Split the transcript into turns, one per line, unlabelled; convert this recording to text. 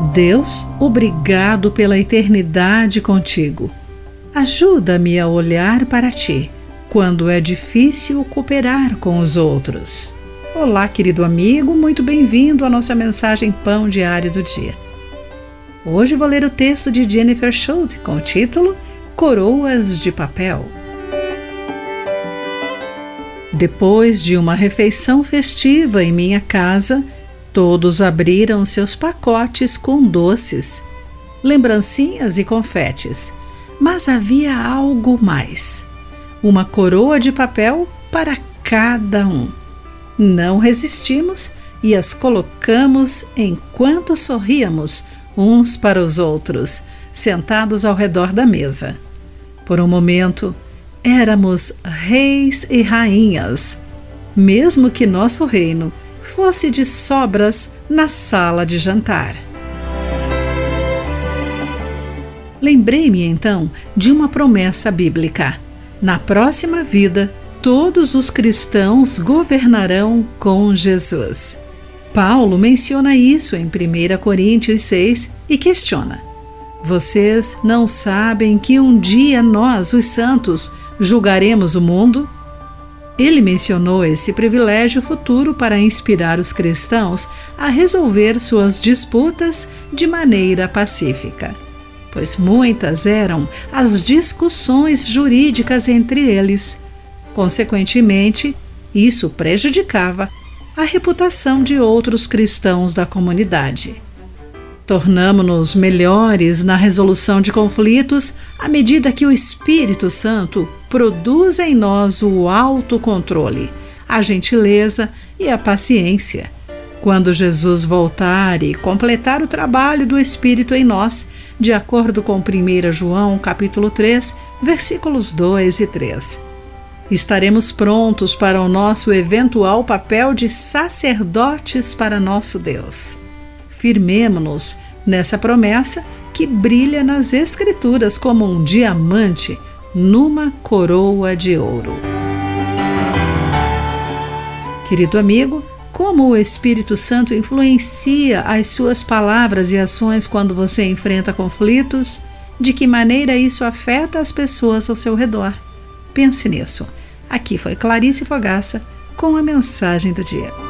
Deus, obrigado pela eternidade contigo. Ajuda-me a olhar para ti quando é difícil cooperar com os outros. Olá, querido amigo, muito bem-vindo à nossa mensagem Pão Diário do Dia. Hoje vou ler o texto de Jennifer Schultz com o título Coroas de Papel. Depois de uma refeição festiva em minha casa, todos abriram seus pacotes com doces, lembrancinhas e confetes. Mas havia algo mais: uma coroa de papel para cada um. Não resistimos e as colocamos enquanto sorríamos uns para os outros, sentados ao redor da mesa. Por um momento, éramos reis e rainhas, mesmo que nosso reino fosse de sobras na sala de jantar. Lembrei-me então de uma promessa bíblica. Na próxima vida, todos os cristãos governarão com Jesus. Paulo menciona isso em 1 Coríntios 6 e questiona: Vocês não sabem que um dia nós, os santos, julgaremos o mundo? Ele mencionou esse privilégio futuro para inspirar os cristãos a resolver suas disputas de maneira pacífica, pois muitas eram as discussões jurídicas entre eles. Consequentemente, isso prejudicava a reputação de outros cristãos da comunidade. Tornamo-nos melhores na resolução de conflitos à medida que o Espírito Santo produz em nós o autocontrole, a gentileza e a paciência. Quando Jesus voltar e completar o trabalho do Espírito em nós, de acordo com 1 João capítulo 3, versículos 2 e 3. Estaremos prontos para o nosso eventual papel de sacerdotes para nosso Deus firmemo-nos nessa promessa que brilha nas Escrituras como um diamante numa coroa de ouro. Querido amigo, como o Espírito Santo influencia as suas palavras e ações quando você enfrenta conflitos? De que maneira isso afeta as pessoas ao seu redor? Pense nisso. Aqui foi Clarice Fogaça com a mensagem do dia.